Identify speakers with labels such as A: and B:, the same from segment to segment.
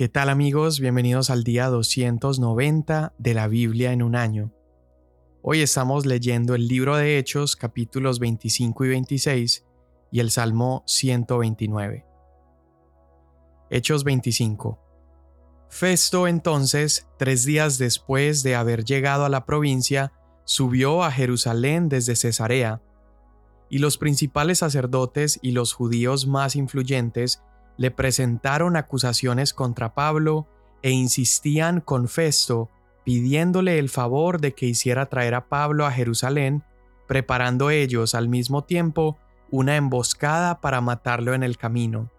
A: ¿Qué tal amigos? Bienvenidos al día 290 de la Biblia en un año. Hoy estamos leyendo el libro de Hechos capítulos 25 y 26 y el Salmo 129. Hechos 25. Festo entonces, tres días después de haber llegado a la provincia, subió a Jerusalén desde Cesarea, y los principales sacerdotes y los judíos más influyentes le presentaron acusaciones contra Pablo e insistían con Festo, pidiéndole el favor de que hiciera traer a Pablo a Jerusalén, preparando ellos al mismo tiempo una emboscada para matarlo en el camino.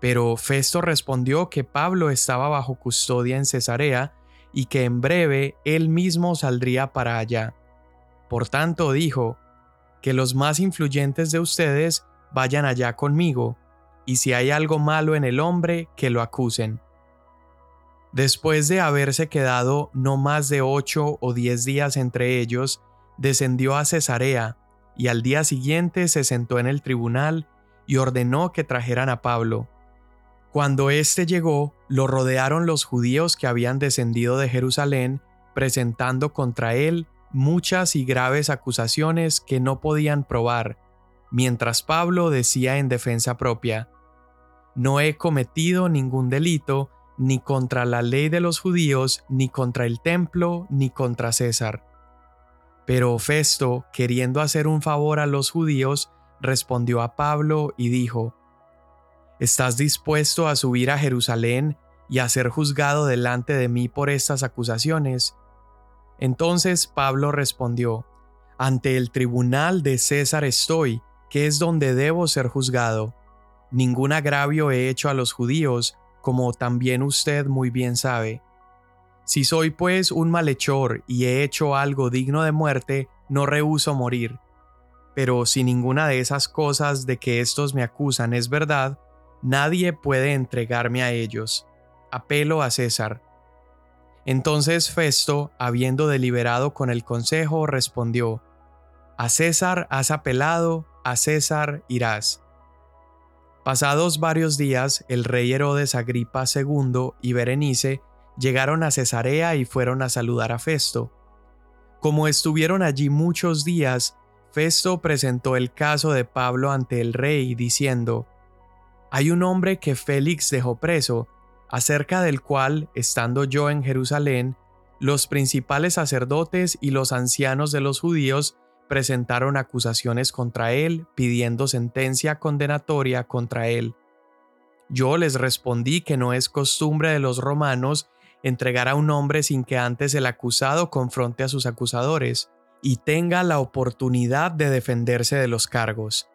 A: Pero Festo respondió que Pablo estaba bajo custodia en Cesarea y que en breve él mismo saldría para allá. Por tanto dijo, que los más influyentes de ustedes vayan allá conmigo, y si hay algo malo en el hombre, que lo acusen. Después de haberse quedado no más de ocho o diez días entre ellos, descendió a Cesarea, y al día siguiente se sentó en el tribunal y ordenó que trajeran a Pablo. Cuando éste llegó, lo rodearon los judíos que habían descendido de Jerusalén, presentando contra él muchas y graves acusaciones que no podían probar, mientras Pablo decía en defensa propia, No he cometido ningún delito, ni contra la ley de los judíos, ni contra el templo, ni contra César. Pero Festo, queriendo hacer un favor a los judíos, respondió a Pablo y dijo, ¿Estás dispuesto a subir a Jerusalén y a ser juzgado delante de mí por estas acusaciones? Entonces Pablo respondió, Ante el tribunal de César estoy, que es donde debo ser juzgado. Ningún agravio he hecho a los judíos, como también usted muy bien sabe. Si soy pues un malhechor y he hecho algo digno de muerte, no rehuso morir. Pero si ninguna de esas cosas de que estos me acusan es verdad, nadie puede entregarme a ellos. Apelo a César. Entonces Festo, habiendo deliberado con el consejo, respondió, A César has apelado, a César irás. Pasados varios días, el rey Herodes Agripa II y Berenice llegaron a Cesarea y fueron a saludar a Festo. Como estuvieron allí muchos días, Festo presentó el caso de Pablo ante el rey, diciendo, Hay un hombre que Félix dejó preso, acerca del cual, estando yo en Jerusalén, los principales sacerdotes y los ancianos de los judíos presentaron acusaciones contra él, pidiendo sentencia condenatoria contra él. Yo les respondí que no es costumbre de los romanos entregar a un hombre sin que antes el acusado confronte a sus acusadores y tenga la oportunidad de defenderse de los cargos.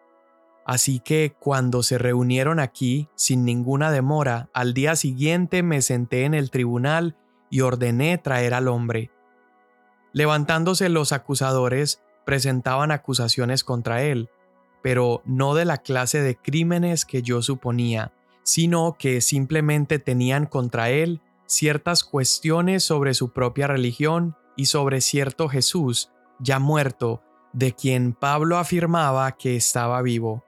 A: Así que cuando se reunieron aquí, sin ninguna demora, al día siguiente me senté en el tribunal y ordené traer al hombre. Levantándose los acusadores, presentaban acusaciones contra él, pero no de la clase de crímenes que yo suponía, sino que simplemente tenían contra él ciertas cuestiones sobre su propia religión y sobre cierto Jesús, ya muerto, de quien Pablo afirmaba que estaba vivo.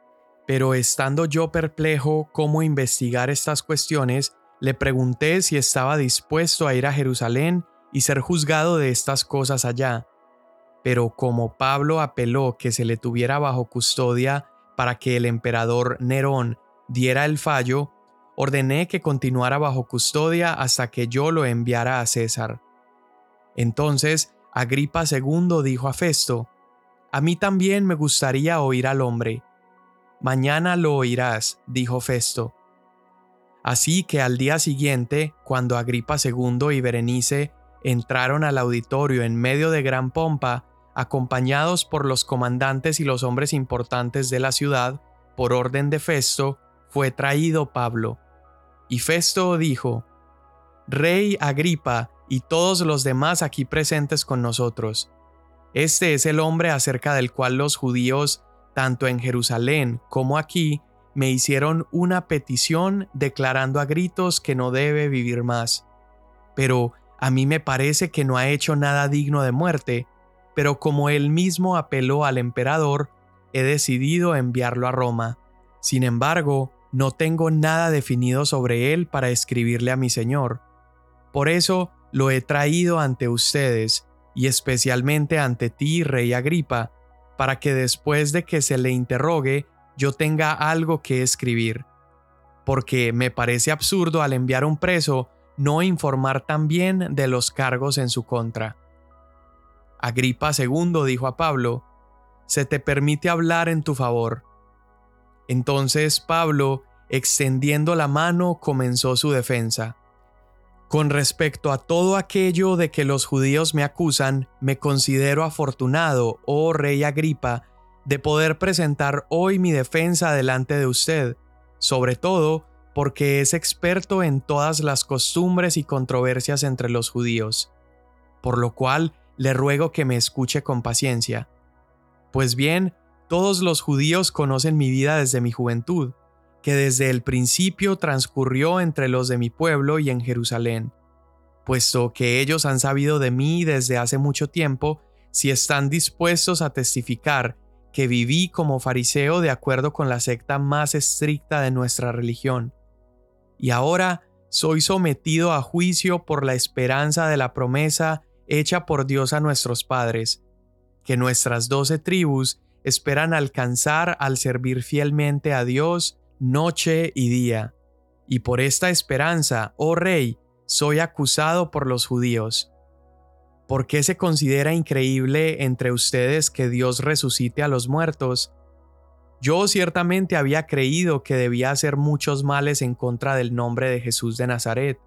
A: Pero estando yo perplejo cómo investigar estas cuestiones, le pregunté si estaba dispuesto a ir a Jerusalén y ser juzgado de estas cosas allá. Pero como Pablo apeló que se le tuviera bajo custodia para que el emperador Nerón diera el fallo, ordené que continuara bajo custodia hasta que yo lo enviara a César. Entonces Agripa II dijo a Festo, A mí también me gustaría oír al hombre. Mañana lo oirás, dijo Festo. Así que al día siguiente, cuando Agripa II y Berenice entraron al auditorio en medio de gran pompa, acompañados por los comandantes y los hombres importantes de la ciudad, por orden de Festo, fue traído Pablo. Y Festo dijo, Rey Agripa y todos los demás aquí presentes con nosotros, este es el hombre acerca del cual los judíos, tanto en Jerusalén como aquí, me hicieron una petición declarando a gritos que no debe vivir más. Pero a mí me parece que no ha hecho nada digno de muerte, pero como él mismo apeló al emperador, he decidido enviarlo a Roma. Sin embargo, no tengo nada definido sobre él para escribirle a mi Señor. Por eso lo he traído ante ustedes, y especialmente ante ti, Rey Agripa, para que después de que se le interrogue yo tenga algo que escribir. Porque me parece absurdo al enviar un preso no informar también de los cargos en su contra. Agripa II dijo a Pablo, Se te permite hablar en tu favor. Entonces Pablo, extendiendo la mano, comenzó su defensa. Con respecto a todo aquello de que los judíos me acusan, me considero afortunado, oh rey Agripa, de poder presentar hoy mi defensa delante de usted, sobre todo porque es experto en todas las costumbres y controversias entre los judíos, por lo cual le ruego que me escuche con paciencia. Pues bien, todos los judíos conocen mi vida desde mi juventud, que desde el principio transcurrió entre los de mi pueblo y en Jerusalén, puesto que ellos han sabido de mí desde hace mucho tiempo, si están dispuestos a testificar que viví como fariseo de acuerdo con la secta más estricta de nuestra religión. Y ahora soy sometido a juicio por la esperanza de la promesa hecha por Dios a nuestros padres, que nuestras doce tribus esperan alcanzar al servir fielmente a Dios noche y día. Y por esta esperanza, oh Rey, soy acusado por los judíos. ¿Por qué se considera increíble entre ustedes que Dios resucite a los muertos? Yo ciertamente había creído que debía hacer muchos males en contra del nombre de Jesús de Nazaret.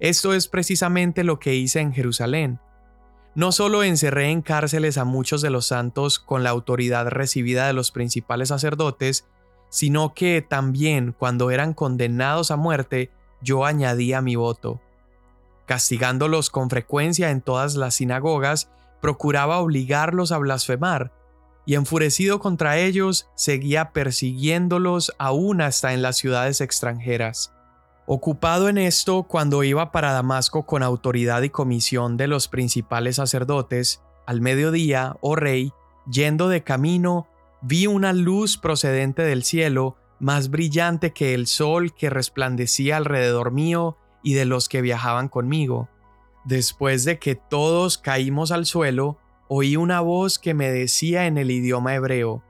A: Esto es precisamente lo que hice en Jerusalén no solo encerré en cárceles a muchos de los santos con la autoridad recibida de los principales sacerdotes, sino que también cuando eran condenados a muerte, yo añadía mi voto. Castigándolos con frecuencia en todas las sinagogas, procuraba obligarlos a blasfemar, y enfurecido contra ellos, seguía persiguiéndolos aún hasta en las ciudades extranjeras. Ocupado en esto, cuando iba para Damasco con autoridad y comisión de los principales sacerdotes, al mediodía, oh rey, yendo de camino, vi una luz procedente del cielo, más brillante que el sol que resplandecía alrededor mío y de los que viajaban conmigo. Después de que todos caímos al suelo, oí una voz que me decía en el idioma hebreo,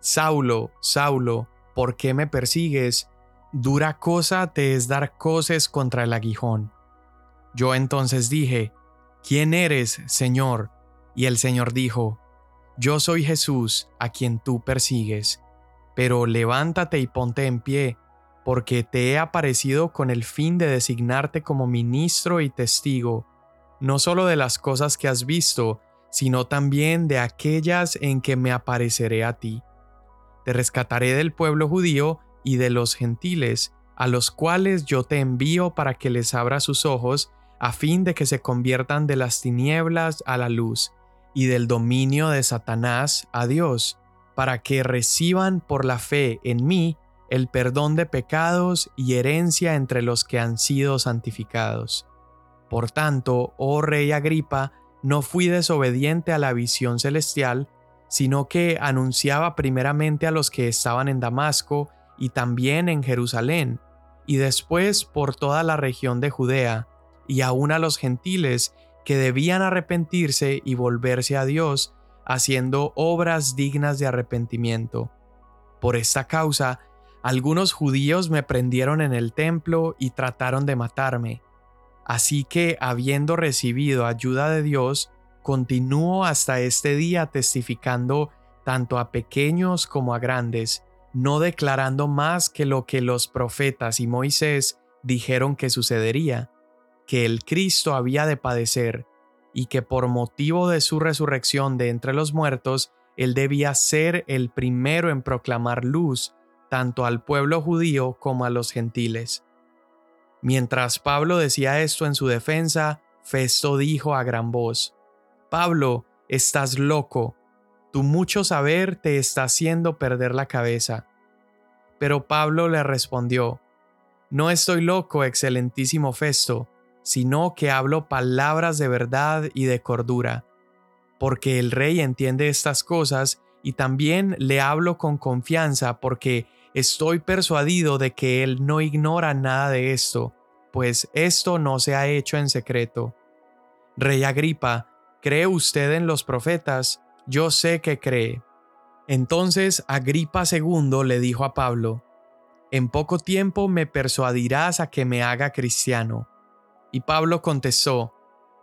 A: Saulo, Saulo, ¿por qué me persigues? Dura cosa te es dar coces contra el aguijón. Yo entonces dije, ¿quién eres, Señor? Y el Señor dijo, Yo soy Jesús, a quien tú persigues. Pero levántate y ponte en pie, porque te he aparecido con el fin de designarte como ministro y testigo, no solo de las cosas que has visto, sino también de aquellas en que me apareceré a ti. Te rescataré del pueblo judío y de los gentiles, a los cuales yo te envío para que les abra sus ojos, a fin de que se conviertan de las tinieblas a la luz, y del dominio de Satanás a Dios, para que reciban por la fe en mí el perdón de pecados y herencia entre los que han sido santificados. Por tanto, oh rey Agripa, no fui desobediente a la visión celestial, sino que anunciaba primeramente a los que estaban en Damasco y también en Jerusalén, y después por toda la región de Judea, y aún a los gentiles que debían arrepentirse y volverse a Dios, haciendo obras dignas de arrepentimiento. Por esta causa, algunos judíos me prendieron en el templo y trataron de matarme. Así que, habiendo recibido ayuda de Dios, continúo hasta este día testificando tanto a pequeños como a grandes, no declarando más que lo que los profetas y Moisés dijeron que sucedería, que el Cristo había de padecer, y que por motivo de su resurrección de entre los muertos, él debía ser el primero en proclamar luz tanto al pueblo judío como a los gentiles. Mientras Pablo decía esto en su defensa, Festo dijo a gran voz, Pablo, estás loco, tu mucho saber te está haciendo perder la cabeza. Pero Pablo le respondió, No estoy loco, excelentísimo Festo, sino que hablo palabras de verdad y de cordura, porque el rey entiende estas cosas y también le hablo con confianza porque Estoy persuadido de que él no ignora nada de esto, pues esto no se ha hecho en secreto. Rey Agripa, ¿cree usted en los profetas? Yo sé que cree. Entonces Agripa II le dijo a Pablo, En poco tiempo me persuadirás a que me haga cristiano. Y Pablo contestó,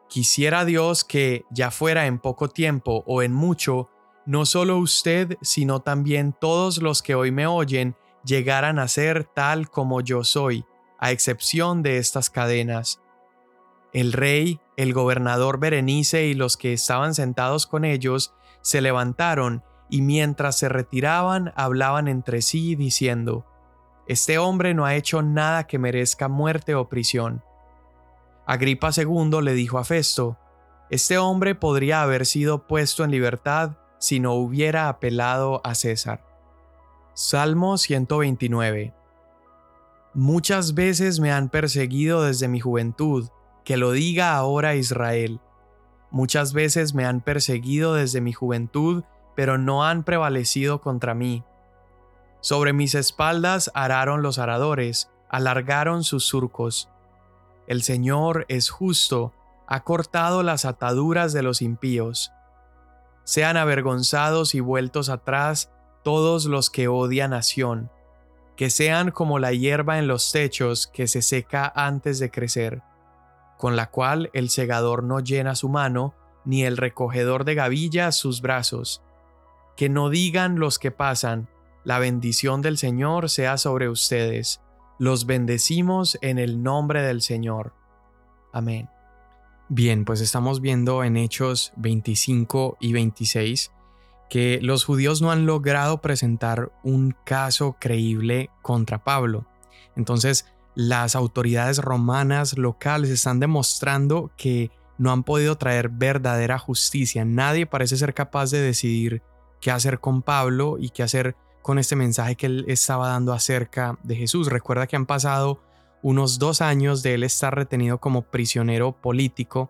A: Quisiera Dios que, ya fuera en poco tiempo o en mucho, no solo usted, sino también todos los que hoy me oyen, llegaran a ser tal como yo soy, a excepción de estas cadenas. El rey, el gobernador Berenice y los que estaban sentados con ellos se levantaron y mientras se retiraban hablaban entre sí diciendo, Este hombre no ha hecho nada que merezca muerte o prisión. Agripa II le dijo a Festo, Este hombre podría haber sido puesto en libertad si no hubiera apelado a César. Salmo 129 Muchas veces me han perseguido desde mi juventud, que lo diga ahora Israel. Muchas veces me han perseguido desde mi juventud, pero no han prevalecido contra mí. Sobre mis espaldas araron los aradores, alargaron sus surcos. El Señor es justo, ha cortado las ataduras de los impíos sean avergonzados y vueltos atrás todos los que odian nación, que sean como la hierba en los techos que se seca antes de crecer, con la cual el segador no llena su mano, ni el recogedor de gavillas sus brazos. Que no digan los que pasan, la bendición del Señor sea sobre ustedes. Los bendecimos en el nombre del Señor. Amén. Bien, pues estamos viendo en Hechos 25 y 26 que los judíos no han logrado presentar un caso creíble contra Pablo. Entonces, las autoridades romanas locales están demostrando que no han podido traer verdadera justicia. Nadie parece ser capaz de decidir qué hacer con Pablo y qué hacer con este mensaje que él estaba dando acerca de Jesús. Recuerda que han pasado unos dos años de él estar retenido como prisionero político.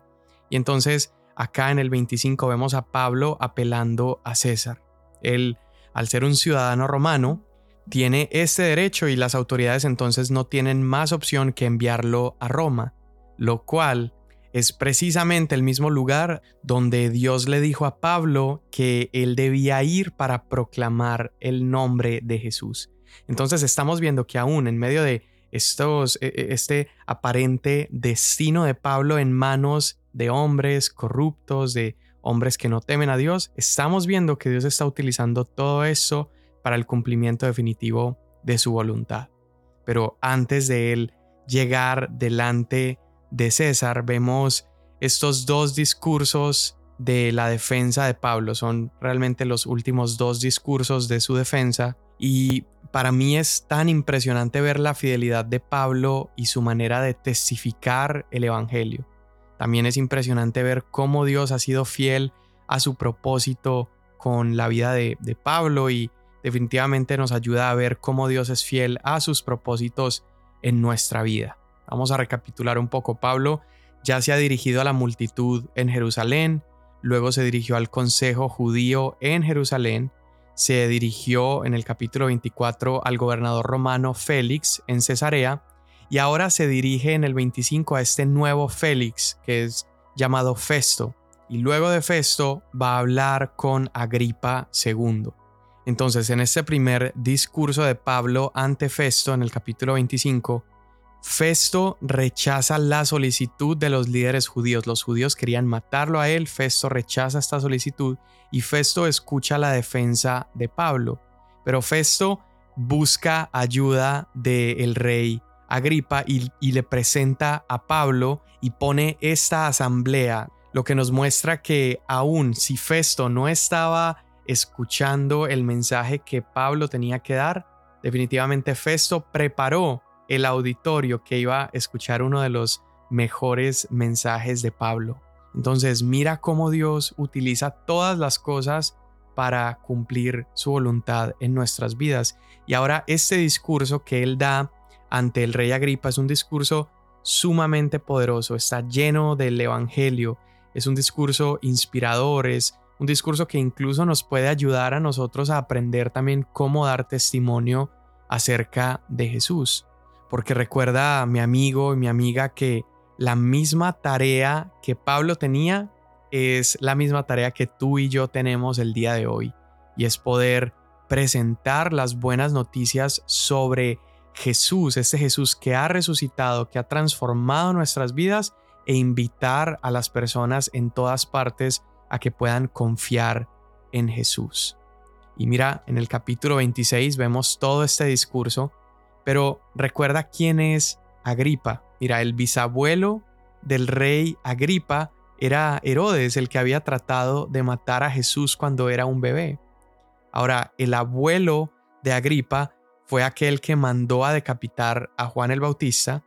A: Y entonces acá en el 25 vemos a Pablo apelando a César. Él, al ser un ciudadano romano, tiene este derecho y las autoridades entonces no tienen más opción que enviarlo a Roma, lo cual es precisamente el mismo lugar donde Dios le dijo a Pablo que él debía ir para proclamar el nombre de Jesús. Entonces estamos viendo que aún en medio de estos, e, e, este aparente destino de Pablo en manos de hombres corruptos, de hombres que no temen a Dios, estamos viendo que Dios está utilizando todo eso para el cumplimiento definitivo de su voluntad. Pero antes de él llegar delante de César, vemos estos dos discursos de la defensa de Pablo. Son realmente los últimos dos discursos de su defensa. Y para mí es tan impresionante ver la fidelidad de Pablo y su manera de testificar el Evangelio. También es impresionante ver cómo Dios ha sido fiel a su propósito con la vida de, Pablo y definitivamente nos ayuda a ver cómo Dios es fiel a sus propósitos en nuestra vida. Vamos a recapitular un poco. Pablo ya se ha dirigido a la multitud en Jerusalén, luego se dirigió al consejo judío en Jerusalén, se dirigió en el capítulo 24 al gobernador romano Félix en Cesarea y ahora se dirige en el 25 a este nuevo Félix que es llamado Festo y luego de Festo va a hablar con Agripa II. Entonces en este primer discurso de Pablo ante Festo en el capítulo 25 Festo rechaza la solicitud de los líderes judíos. Los judíos querían matarlo a él, Festo rechaza esta solicitud y Festo escucha la defensa de Pablo. Pero Festo busca ayuda del rey Agripa y, le presenta a Pablo y pone esta asamblea, lo que nos muestra que aún si Festo no estaba escuchando el mensaje que Pablo tenía que dar, definitivamente Festo preparó el auditorio que iba a escuchar uno de los mejores mensajes de Pablo. Entonces mira cómo Dios utiliza todas las cosas para cumplir su voluntad en nuestras vidas. Y ahora este discurso que él da ante el rey Agripa es un discurso sumamente poderoso, está lleno del Evangelio, es un discurso inspirador, es un discurso que incluso nos puede ayudar a nosotros a aprender también cómo dar testimonio acerca de Jesús. Porque recuerda mi amigo y mi amiga que la misma tarea que Pablo tenía es la misma tarea que tú y yo tenemos el día de hoy. Y es poder presentar las buenas noticias sobre Jesús, ese Jesús que ha resucitado, que ha transformado nuestras vidas e invitar a las personas en todas partes a que puedan confiar en Jesús. Y mira, en el capítulo 26 vemos todo este discurso, pero recuerda quién es Agripa. Mira, el bisabuelo del rey Agripa era Herodes, el que había tratado de matar a Jesús cuando era un bebé. Ahora, el abuelo de Agripa fue aquel que mandó a decapitar a Juan el Bautista.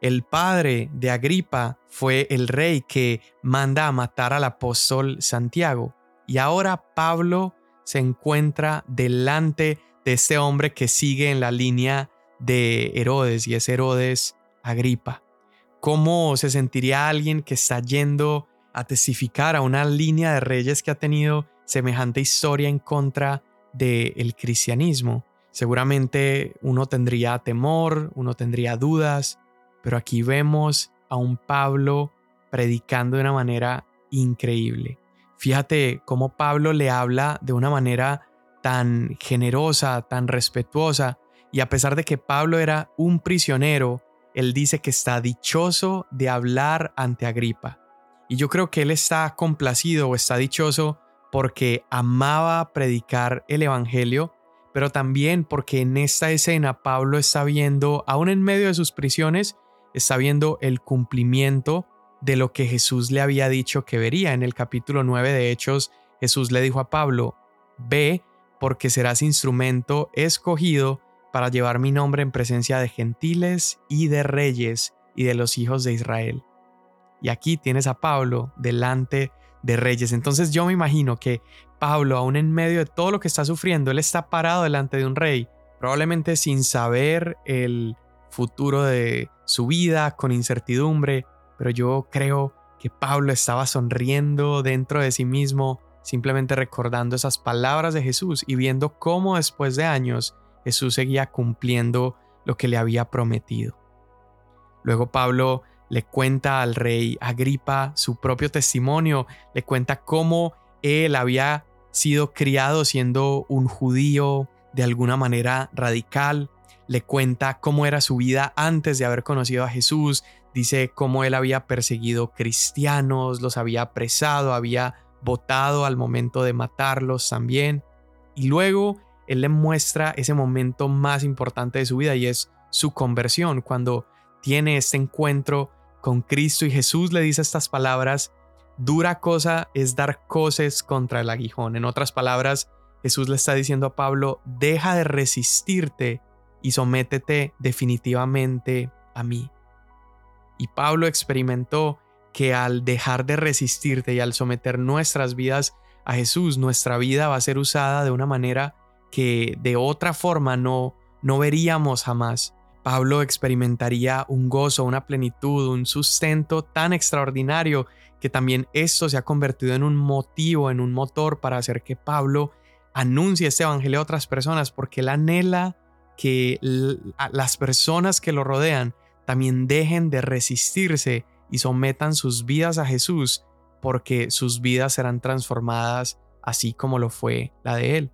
A: El padre de Agripa fue el rey que manda a matar al apóstol Santiago. Y ahora Pablo se encuentra delante de este hombre que sigue en la línea de Herodes y es Herodes Agripa. ¿Cómo se sentiría alguien que está yendo a testificar a una línea de reyes que ha tenido semejante historia en contra del cristianismo? Seguramente uno tendría temor, uno tendría dudas, pero aquí vemos a un Pablo predicando de una manera increíble. Fíjate cómo Pablo le habla de una manera tan generosa, tan respetuosa, y a pesar de que Pablo era un prisionero, él dice que está dichoso de hablar ante Agripa. Y yo creo que él está complacido o está dichoso porque amaba predicar el Evangelio pero también porque en esta escena Pablo está viendo, aún en medio de sus prisiones, está viendo el cumplimiento de lo que Jesús le había dicho que vería. En el capítulo 9 de Hechos, Jesús le dijo a Pablo, ve porque serás instrumento escogido para llevar mi nombre en presencia de gentiles y de reyes y de los hijos de Israel. Y aquí tienes a Pablo delante de reyes. Entonces yo me imagino que Pablo, aún en medio de todo lo que está sufriendo, él está parado delante de un rey, probablemente sin saber el futuro de su vida, con incertidumbre, pero yo creo que Pablo estaba sonriendo dentro de sí mismo, simplemente recordando esas palabras de Jesús y viendo cómo después de años Jesús seguía cumpliendo lo que le había prometido. Luego Pablo le cuenta al rey Agripa su propio testimonio, le cuenta cómo él había sido criado siendo un judío de alguna manera radical, le cuenta cómo era su vida antes de haber conocido a Jesús, dice cómo él había perseguido cristianos, los había apresado, había votado al momento de matarlos también. Y luego él le muestra ese momento más importante de su vida y es su conversión, cuando tiene este encuentro con Cristo y Jesús le dice estas palabras Dura cosa es dar coces contra el aguijón. En otras palabras, Jesús le está diciendo a Pablo, deja de resistirte y sométete definitivamente a mí. Y Pablo experimentó que al dejar de resistirte y al someter nuestras vidas a Jesús, nuestra vida va a ser usada de una manera que de otra forma no, no veríamos jamás. Pablo experimentaría un gozo, una plenitud, un sustento tan extraordinario que también esto se ha convertido en un motivo, en un motor para hacer que Pablo anuncie este evangelio a otras personas, porque él anhela que las personas que lo rodean también dejen de resistirse y sometan sus vidas a Jesús, porque sus vidas serán transformadas así como lo fue la de él.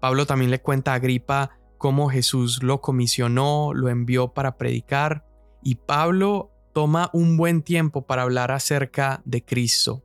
A: Pablo también le cuenta a Agripa cómo Jesús lo comisionó, lo envió para predicar, y Pablo toma un buen tiempo para hablar acerca de Cristo.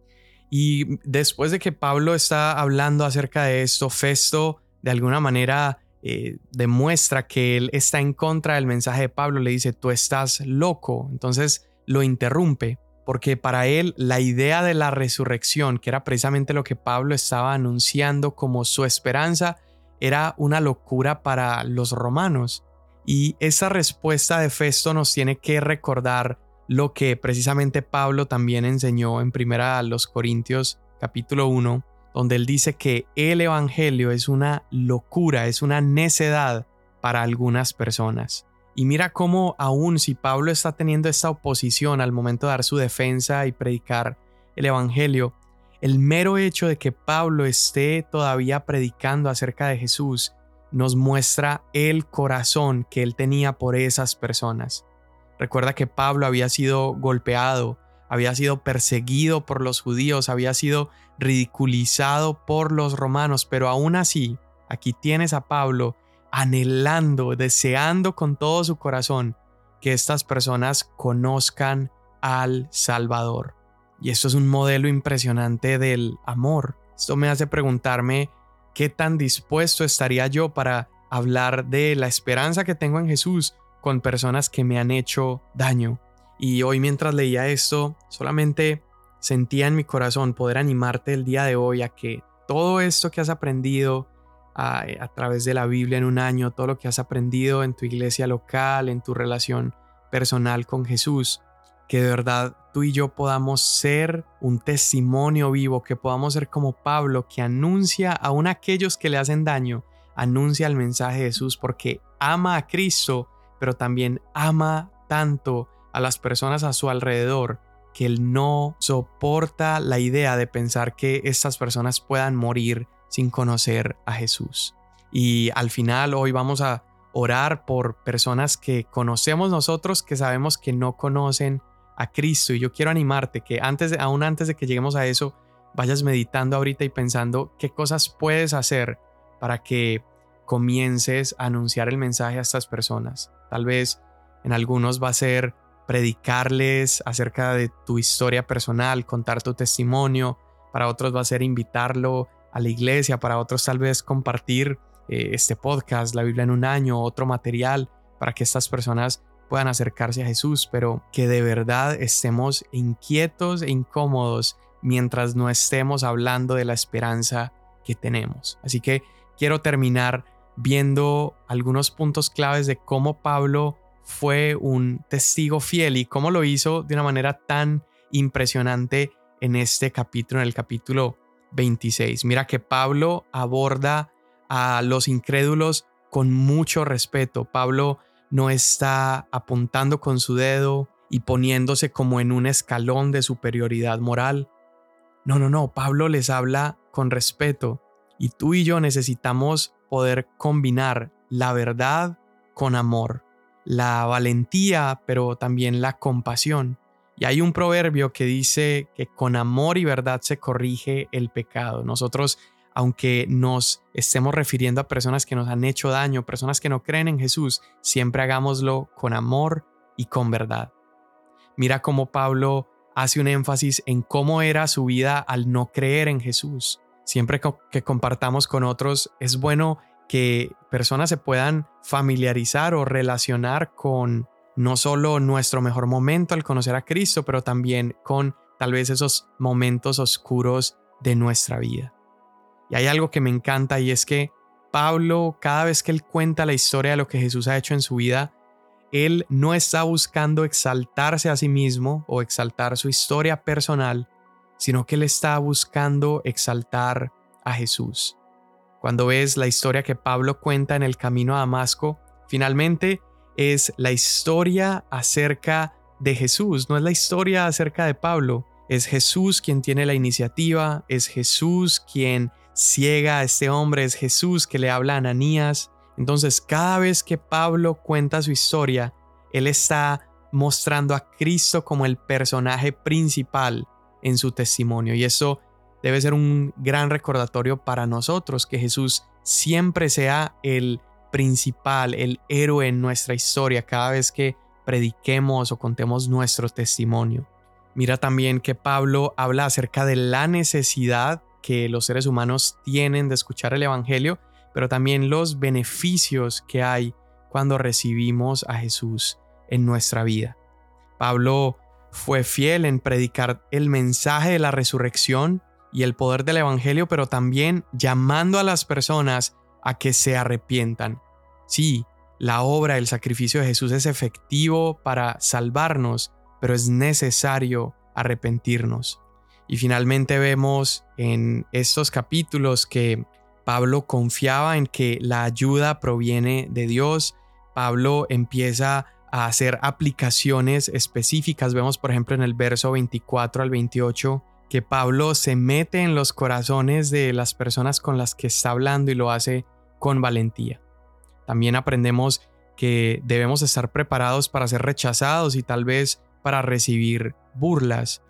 A: Y después de que Pablo está hablando acerca de esto, Festo de alguna manera eh, demuestra que él está en contra del mensaje de Pablo, le dice, tú estás loco. Entonces lo interrumpe, porque para él la idea de la resurrección, que era precisamente lo que Pablo estaba anunciando como su esperanza, era una locura para los romanos. Y esa respuesta de Festo nos tiene que recordar lo que precisamente Pablo también enseñó en primera a los Corintios capítulo 1, donde él dice que el evangelio es una locura, es una necedad para algunas personas. Y mira cómo aún si Pablo está teniendo esta oposición al momento de dar su defensa y predicar el evangelio, el mero hecho de que Pablo esté todavía predicando acerca de Jesús nos muestra el corazón que él tenía por esas personas. Recuerda que Pablo había sido golpeado, había sido perseguido por los judíos, había sido ridiculizado por los romanos, pero aún así, aquí tienes a Pablo anhelando, deseando con todo su corazón que estas personas conozcan al Salvador. Y esto es un modelo impresionante del amor. Esto me hace preguntarme qué tan dispuesto estaría yo para hablar de la esperanza que tengo en Jesús con personas que me han hecho daño. Y hoy mientras leía esto, solamente sentía en mi corazón poder animarte el día de hoy a que todo esto que has aprendido a, a, través de la Biblia en un año, todo lo que has aprendido en tu iglesia local, en tu relación personal con Jesús, que de verdad tú y yo podamos ser un testimonio vivo, que podamos ser como Pablo, que anuncia aún a aquellos que le hacen daño, anuncia el mensaje de Jesús porque ama a Cristo, pero también ama tanto a las personas a su alrededor que él no soporta la idea de pensar que estas personas puedan morir sin conocer a Jesús. Y al final hoy vamos a orar por personas que conocemos nosotros que sabemos que no conocen a Cristo. Y yo quiero animarte que antes, aún antes de que lleguemos a eso, vayas meditando ahorita y pensando qué cosas puedes hacer para que comiences a anunciar el mensaje a estas personas. Tal vez en algunos va a ser predicarles acerca de tu historia personal, contar tu testimonio, para otros va a ser invitarlo a la iglesia, para otros tal vez compartir eh, este podcast, la Biblia en un año, otro material, para que estas personas puedan acercarse a Jesús, pero que de verdad estemos inquietos e incómodos mientras no estemos hablando de la esperanza que tenemos. Así que quiero terminar viendo algunos puntos claves de cómo Pablo fue un testigo fiel y cómo lo hizo de una manera tan impresionante en este capítulo, en el capítulo 26. Mira que Pablo aborda a los incrédulos con mucho respeto. Pablo no está apuntando con su dedo y poniéndose como en un escalón de superioridad moral. No, no, no, Pablo les habla con respeto y tú y yo necesitamos poder combinar la verdad con amor, la valentía, pero también la compasión. Y hay un proverbio que dice que con amor y verdad se corrige el pecado. Nosotros aunque nos estemos refiriendo a personas que nos han hecho daño, personas que no creen en Jesús, siempre hagámoslo con amor y con verdad. Mira cómo Pablo hace un énfasis en cómo era su vida al no creer en Jesús. Siempre que compartamos con otros, es bueno que personas se puedan familiarizar o relacionar con no solo nuestro mejor momento al conocer a Cristo, pero también con tal vez esos momentos oscuros de nuestra vida. Y hay algo que me encanta y es que Pablo, cada vez que él cuenta la historia de lo que Jesús ha hecho en su vida, él no está buscando exaltarse a sí mismo o exaltar su historia personal, sino que él está buscando exaltar a Jesús. Cuando ves la historia que Pablo cuenta en el camino a Damasco, finalmente es la historia acerca de Jesús, no es la historia acerca de Pablo. Es Jesús quien tiene la iniciativa, es Jesús quien ciega a este hombre, es Jesús que le habla a Ananías. Entonces, cada vez que Pablo cuenta su historia, él está mostrando a Cristo como el personaje principal en su testimonio. Y eso debe ser un gran recordatorio para nosotros, que Jesús siempre sea el principal, el héroe en nuestra historia cada vez que prediquemos o contemos nuestro testimonio. Mira también que Pablo habla acerca de la necesidad que los seres humanos tienen de escuchar el Evangelio, pero también los beneficios que hay cuando recibimos a Jesús en nuestra vida. Pablo fue fiel en predicar el mensaje de la resurrección y el poder del Evangelio, pero también llamando a las personas a que se arrepientan. Sí, la obra, el sacrificio de Jesús es efectivo para salvarnos, pero es necesario arrepentirnos. Y finalmente vemos en estos capítulos que Pablo confiaba en que la ayuda proviene de Dios. Pablo empieza a hacer aplicaciones específicas. Vemos, por ejemplo, en el verso 24 al 28 que Pablo se mete en los corazones de las personas con las que está hablando y lo hace con valentía. También aprendemos que debemos estar preparados para ser rechazados y tal vez para recibir burlas,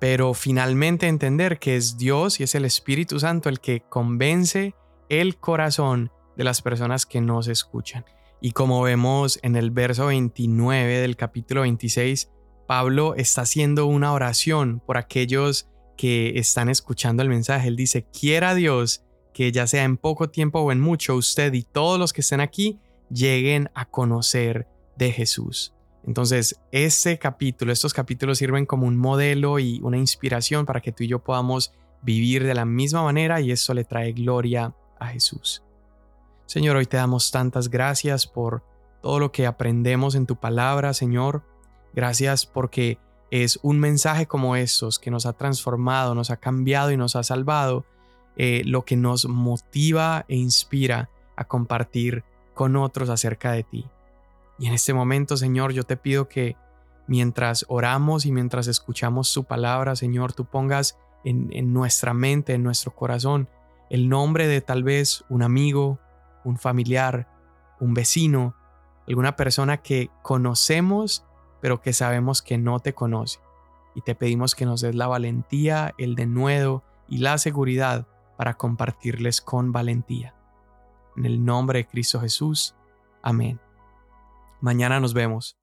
A: pero finalmente entender que es Dios y es el Espíritu Santo el que convence el corazón de las personas que nos escuchan. Y como vemos en el verso 29 del capítulo 26, Pablo está haciendo una oración por aquellos que están escuchando el mensaje. Él dice, quiera Dios que ya sea en poco tiempo o en mucho, usted y todos los que estén aquí lleguen a conocer de Jesús. Entonces, este capítulo, estos capítulos sirven como un modelo y una inspiración para que tú y yo podamos vivir de la misma manera y eso le trae gloria a Jesús. Señor, hoy te damos tantas gracias por todo lo que aprendemos en tu palabra, Señor. Gracias porque es un mensaje como estos que nos ha transformado, nos ha cambiado y nos ha salvado, eh, lo que nos motiva e inspira a compartir con otros acerca de ti. Y en este momento, Señor, yo te pido que mientras oramos y mientras escuchamos su palabra, Señor, tú pongas en, en nuestra mente, en nuestro corazón, el nombre de tal vez un amigo, un familiar, un vecino, alguna persona que conocemos pero que sabemos que no te conoce. Y te pedimos que nos des la valentía, el denuedo y la seguridad para compartirles con valentía. En el nombre de Cristo Jesús. Amén. Mañana nos vemos.